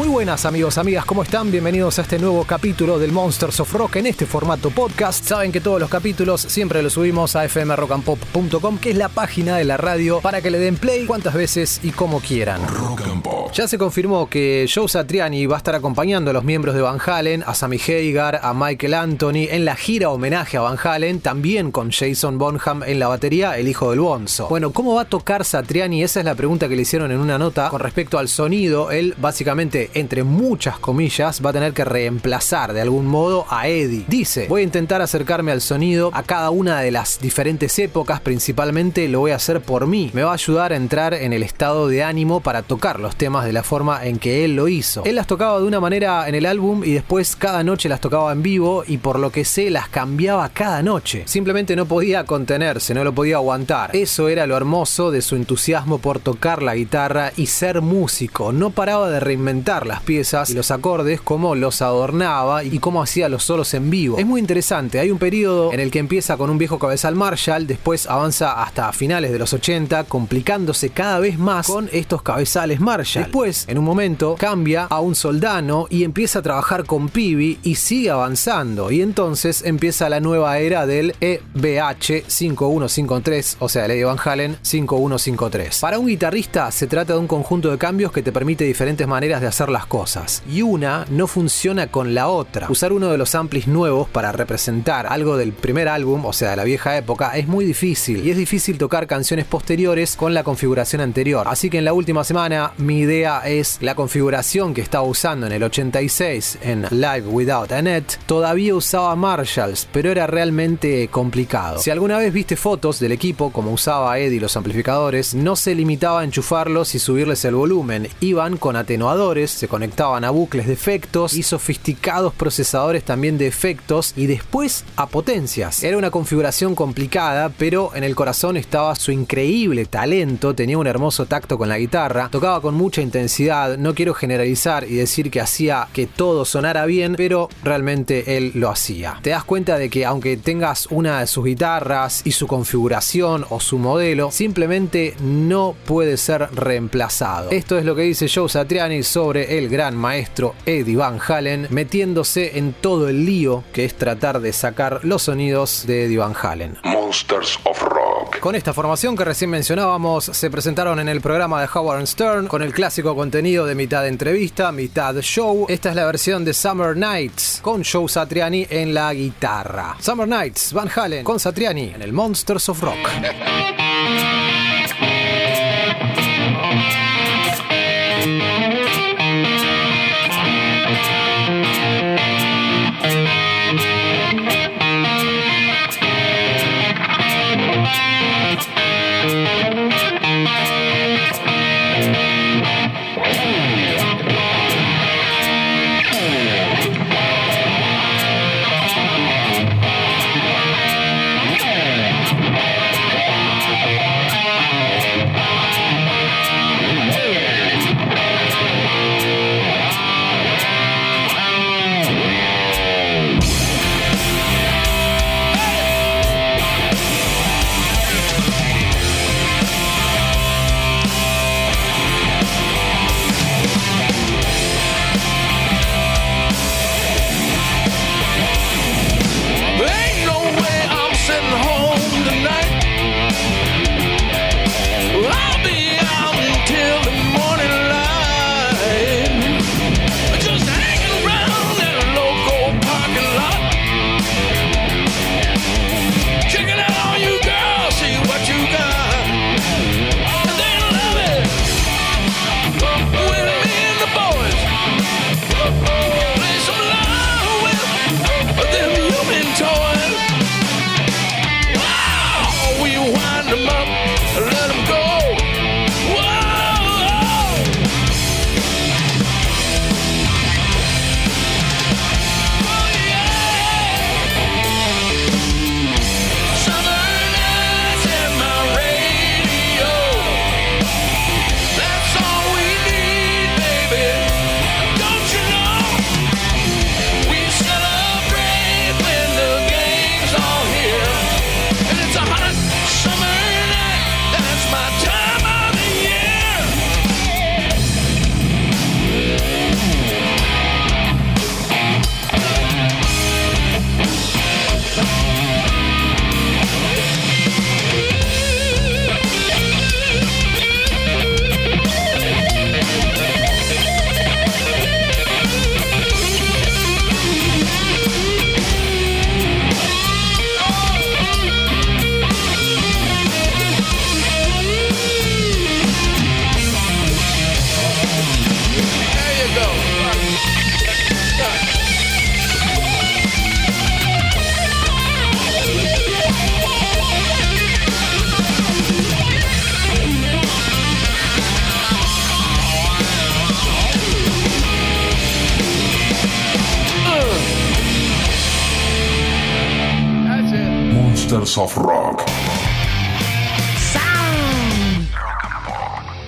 Muy buenas amigos, amigas, ¿cómo están? Bienvenidos a este nuevo capítulo del Monsters of Rock en este formato podcast. Saben que todos los capítulos siempre los subimos a fmrockandpop.com, que es la página de la radio para que le den play cuantas veces y como quieran. Rock and Pop. Ya se confirmó que Joe Satriani va a estar acompañando a los miembros de Van Halen, a Sammy Hagar, a Michael Anthony en la gira homenaje a Van Halen, también con Jason Bonham en la batería, el hijo del Bonzo. Bueno, ¿cómo va a tocar Satriani? Esa es la pregunta que le hicieron en una nota con respecto al sonido. Él básicamente, entre muchas comillas, va a tener que reemplazar de algún modo a Eddie. Dice, voy a intentar acercarme al sonido a cada una de las diferentes épocas, principalmente lo voy a hacer por mí. Me va a ayudar a entrar en el estado de ánimo para tocar los temas de la forma en que él lo hizo. Él las tocaba de una manera en el álbum y después cada noche las tocaba en vivo y por lo que sé las cambiaba cada noche. Simplemente no podía contenerse, no lo podía aguantar. Eso era lo hermoso de su entusiasmo por tocar la guitarra y ser músico. No paraba de reinventar las piezas y los acordes, cómo los adornaba y cómo hacía los solos en vivo. Es muy interesante, hay un periodo en el que empieza con un viejo cabezal Marshall, después avanza hasta finales de los 80, complicándose cada vez más con estos cabezales Marshall. Después, en un momento, cambia a un soldano y empieza a trabajar con Pibi y sigue avanzando. Y entonces empieza la nueva era del EBH 5153, o sea, el Eddie Van Halen 5153. Para un guitarrista se trata de un conjunto de cambios que te permite diferentes maneras de hacer las cosas. Y una no funciona con la otra. Usar uno de los amplis nuevos para representar algo del primer álbum, o sea, de la vieja época, es muy difícil. Y es difícil tocar canciones posteriores con la configuración anterior. Así que en la última semana mi idea es la configuración que estaba usando en el 86 en Live Without a Net. Todavía usaba Marshalls, pero era realmente complicado. Si alguna vez viste fotos del equipo, como usaba Eddie los amplificadores, no se limitaba a enchufarlos y subirles el volumen. Iban con atenuadores, se conectaban a bucles de efectos y sofisticados procesadores también de efectos y después a potencias. Era una configuración complicada, pero en el corazón estaba su increíble talento, tenía un hermoso tacto con la guitarra, tocaba con mucha intensidad, no quiero generalizar y decir que hacía que todo sonara bien, pero realmente él lo hacía. Te das cuenta de que aunque tengas una de sus guitarras y su configuración o su modelo, simplemente no puede ser reemplazado. Esto es lo que dice Joe Satriani sobre el gran maestro Eddie Van Halen, metiéndose en todo el lío que es tratar de sacar los sonidos de Eddie Van Halen. Monsters of Rock. Con esta formación que recién mencionábamos, se presentaron en el programa de Howard Stern con el clásico contenido de mitad entrevista, mitad show. Esta es la versión de Summer Nights con Joe Satriani en la guitarra. Summer Nights, Van Halen con Satriani en el Monsters of Rock.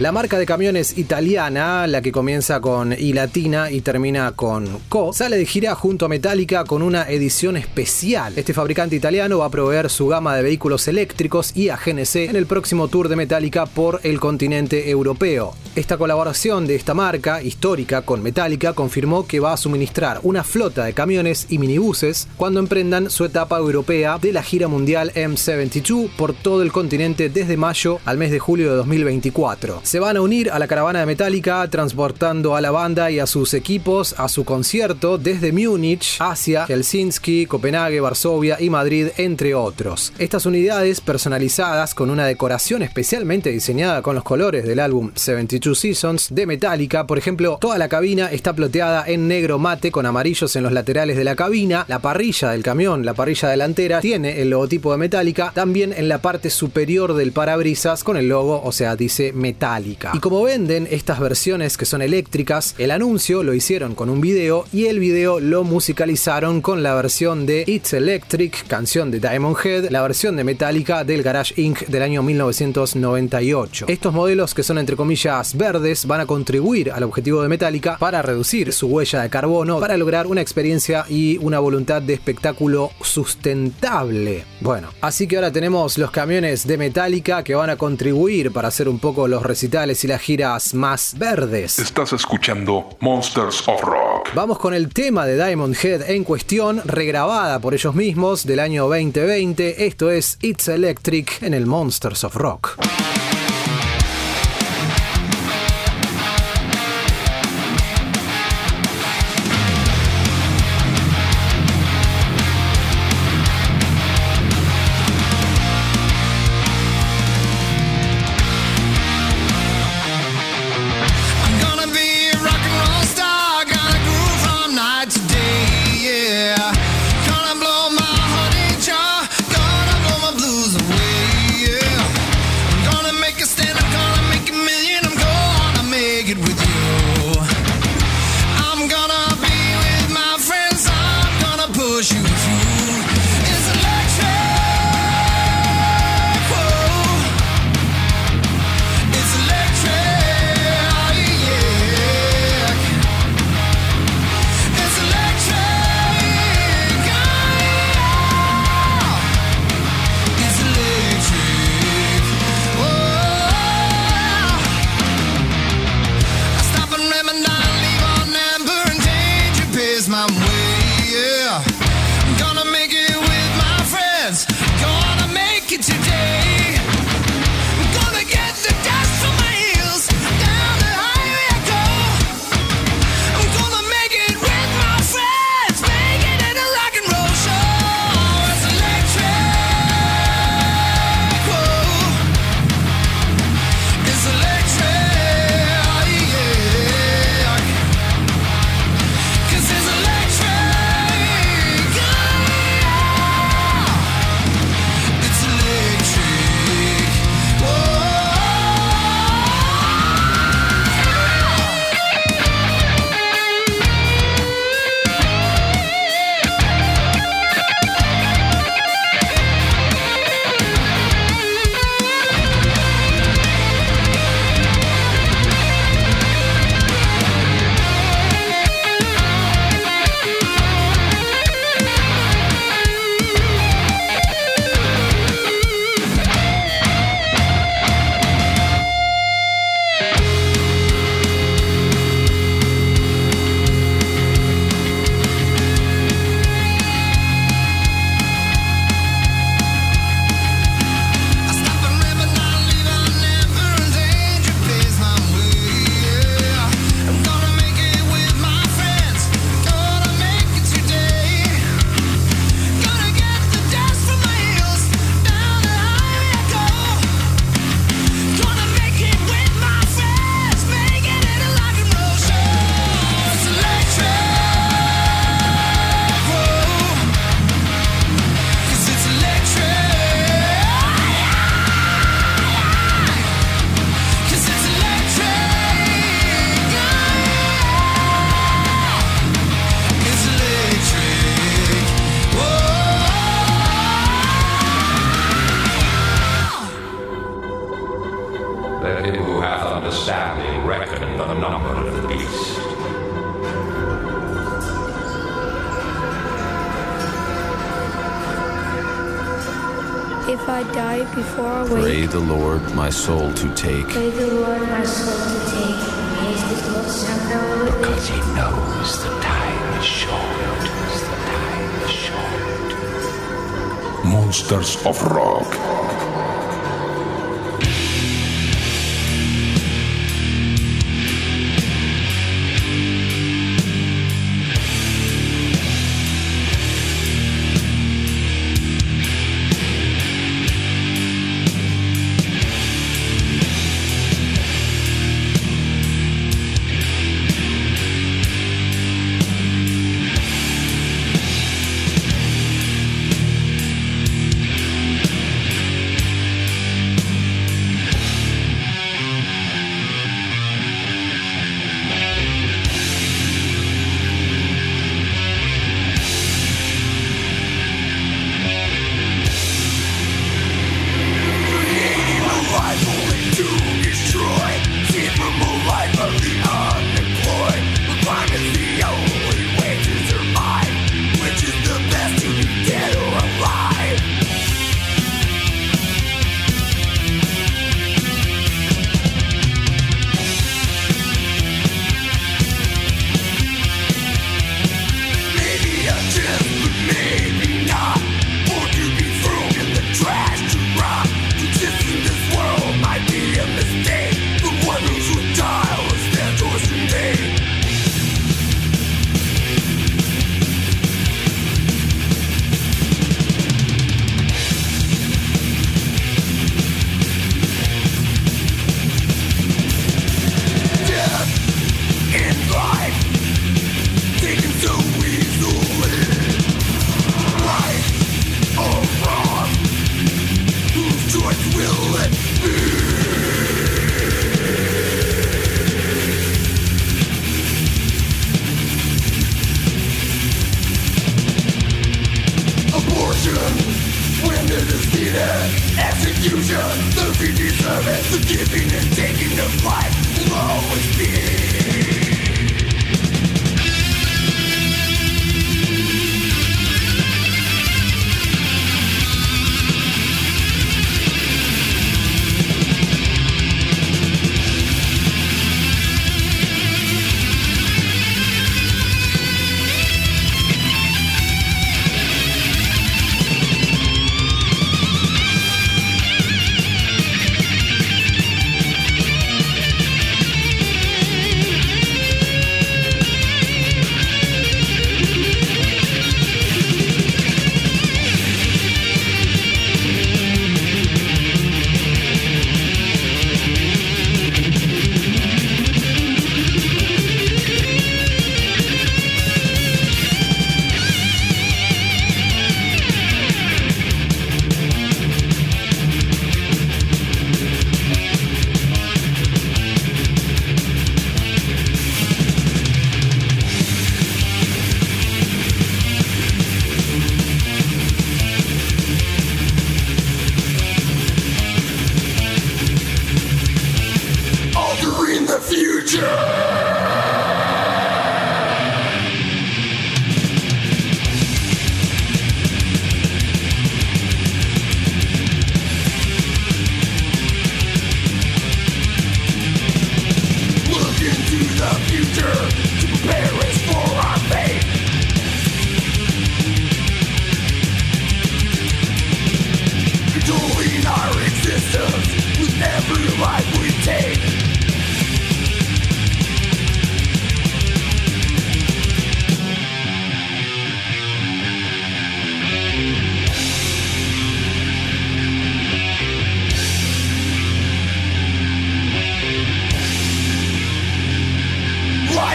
La marca de camiones italiana, la que comienza con I latina y termina con Co, sale de gira junto a Metallica con una edición especial. Este fabricante italiano va a proveer su gama de vehículos eléctricos y a GNC en el próximo tour de Metallica por el continente europeo. Esta colaboración de esta marca histórica con Metallica confirmó que va a suministrar una flota de camiones y minibuses cuando emprendan su etapa europea de la gira mundial M72 por todo el continente desde mayo al mes de julio de 2024 se van a unir a la caravana de Metallica transportando a la banda y a sus equipos a su concierto desde Múnich, Asia, Helsinki, Copenhague, Varsovia y Madrid, entre otros. Estas unidades personalizadas con una decoración especialmente diseñada con los colores del álbum 72 Seasons de Metallica, por ejemplo, toda la cabina está ploteada en negro mate con amarillos en los laterales de la cabina, la parrilla del camión, la parrilla delantera, tiene el logotipo de Metallica, también en la parte superior del parabrisas con el logo, o sea, dice Metallica. Y como venden estas versiones que son eléctricas, el anuncio lo hicieron con un video y el video lo musicalizaron con la versión de It's Electric, canción de Diamond Head, la versión de Metallica del Garage Inc. del año 1998. Estos modelos que son entre comillas verdes van a contribuir al objetivo de Metallica para reducir su huella de carbono para lograr una experiencia y una voluntad de espectáculo sustentable. Bueno, así que ahora tenemos los camiones de Metallica que van a contribuir para hacer un poco los recitales y las giras más verdes. Estás escuchando Monsters of Rock. Vamos con el tema de Diamond Head en cuestión, regrabada por ellos mismos del año 2020. Esto es It's Electric en el Monsters of Rock. If I die before I wake, Pray the Lord my soul to take. pray the Lord my soul to take. Because he knows the time is short. The time is short. Monsters of Rock.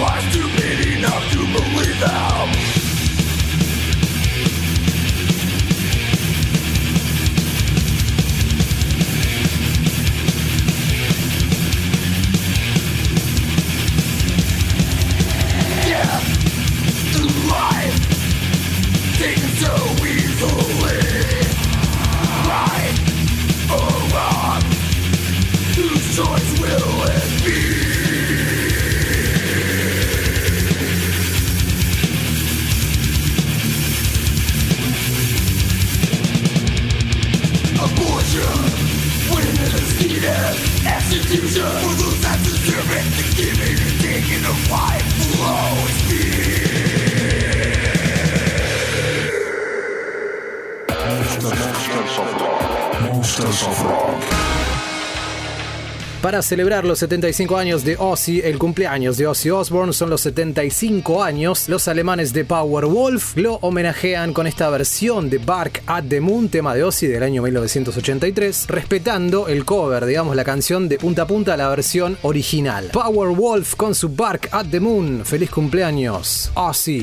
was stupid enough to believe them. future For those that deserve it The giving and taking of life will always be Monsters of Rock Monsters of Rock. para celebrar los 75 años de Ozzy. El cumpleaños de Ozzy Osbourne son los 75 años. Los alemanes de Powerwolf lo homenajean con esta versión de Bark at the Moon, tema de Ozzy del año 1983, respetando el cover, digamos, la canción de punta a punta la versión original. Powerwolf con su Bark at the Moon. Feliz cumpleaños, Ozzy.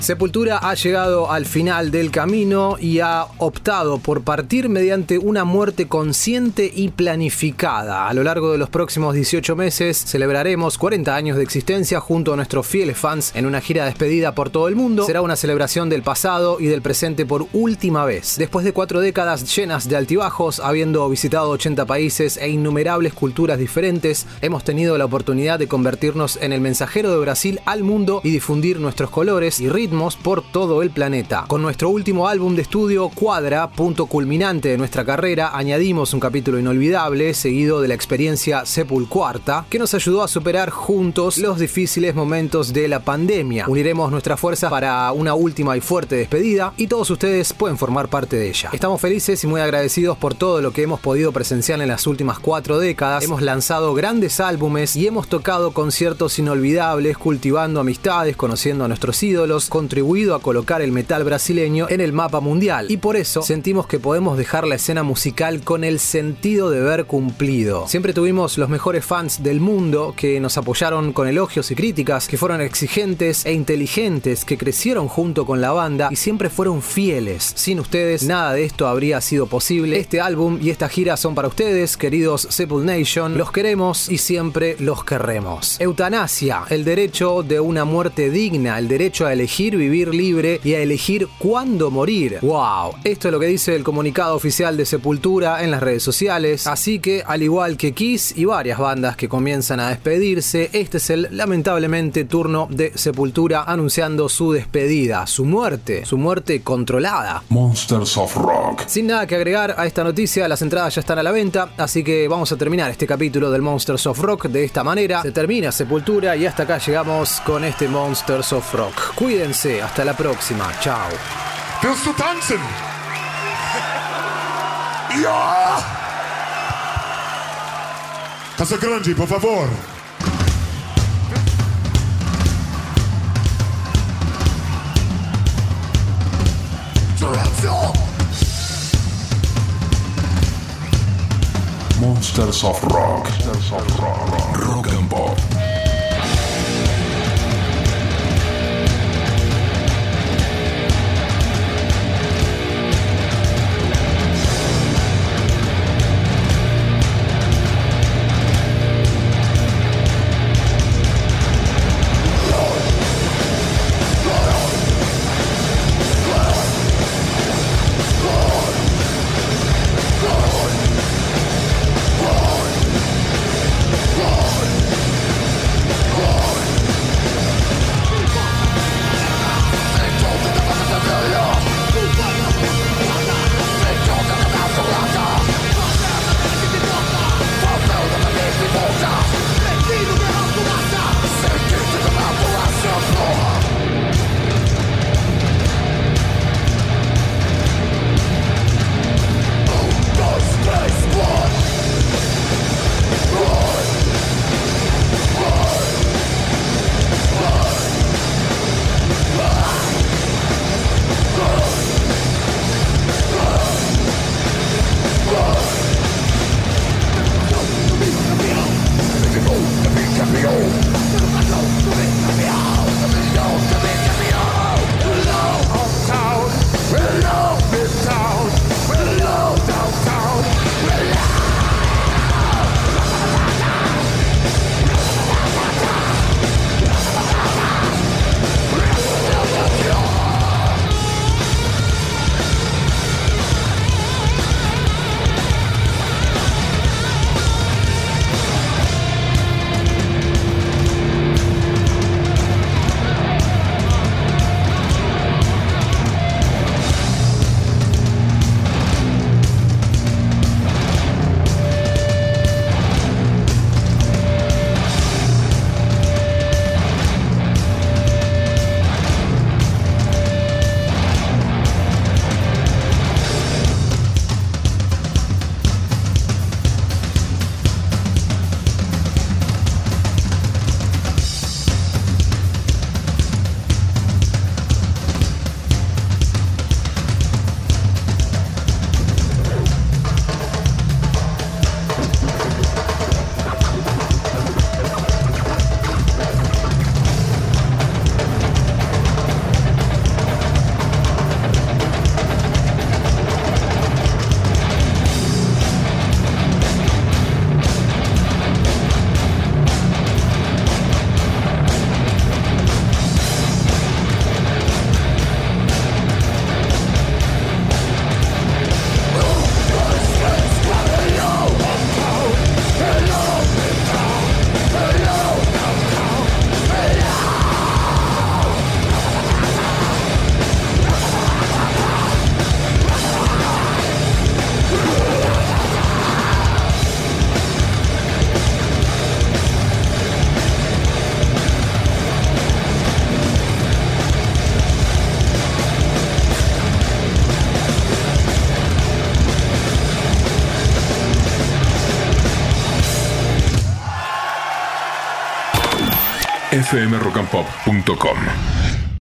Sepultura ha llegado al final del camino y ha optado por partir mediante una muerte consciente y planificada. A lo largo de los próximos 18 meses celebraremos 40 años de existencia junto a nuestros fieles fans en una gira despedida por todo el mundo. Será una celebración del pasado y del presente por última vez. Después de cuatro décadas llenas de altibajos, habiendo visitado 80 países e innumerables culturas diferentes, hemos tenido la oportunidad de convertirnos en el mensajero de Brasil al mundo y difundir nuestros colores y ritmos por todo el planeta. Con nuestro último álbum de estudio, Cuadra, punto culminante de nuestra carrera, añadimos un capítulo inolvidable seguido de la experiencia Sepulcuarta, que nos ayudó a superar juntos los difíciles momentos de la pandemia. Uniremos nuestras fuerzas para una última y fuerte despedida y todos ustedes pueden formar parte de ella. Estamos felices y muy agradecidos por todo lo que hemos podido presenciar en las últimas cuatro décadas. Hemos lanzado grandes álbumes y hemos tocado conciertos inolvidables, cultivando amistades, conociendo a nuestros ídolos, contribuido a colocar el metal brasileño en el mapa mundial y por eso sentimos que podemos dejar la escena musical con el sentido de ver cumplido. Siempre tuvimos los mejores fans del mundo que nos apoyaron con elogios y críticas, que fueron exigentes e inteligentes, que crecieron junto con la banda y siempre fueron fieles. Sin ustedes nada de esto habría sido posible. Este álbum y esta gira son para ustedes, queridos Sepul Nation. Los queremos y siempre los querremos. Eutanasia, el derecho de una muerte digna, el derecho a elegir vivir libre y a elegir cuándo morir. ¡Wow! Esto es lo que dice el comunicado oficial de Sepultura en las redes sociales. Así que, al igual que Kiss y varias bandas que comienzan a despedirse, este es el lamentablemente turno de Sepultura anunciando su despedida, su muerte, su muerte controlada. Monsters of Rock. Sin nada que agregar a esta noticia, las entradas ya están a la venta, así que vamos a terminar este capítulo del Monsters of Rock de esta manera. Se termina Sepultura y hasta acá llegamos con este Monsters of Rock. Cuídense hasta la próxima. Chao. Willst du tanzen? Ja! Casa Grande, por favor. Monsters of Rock. Monsters of Rock. Rock and Pop. fmrockandpop.com.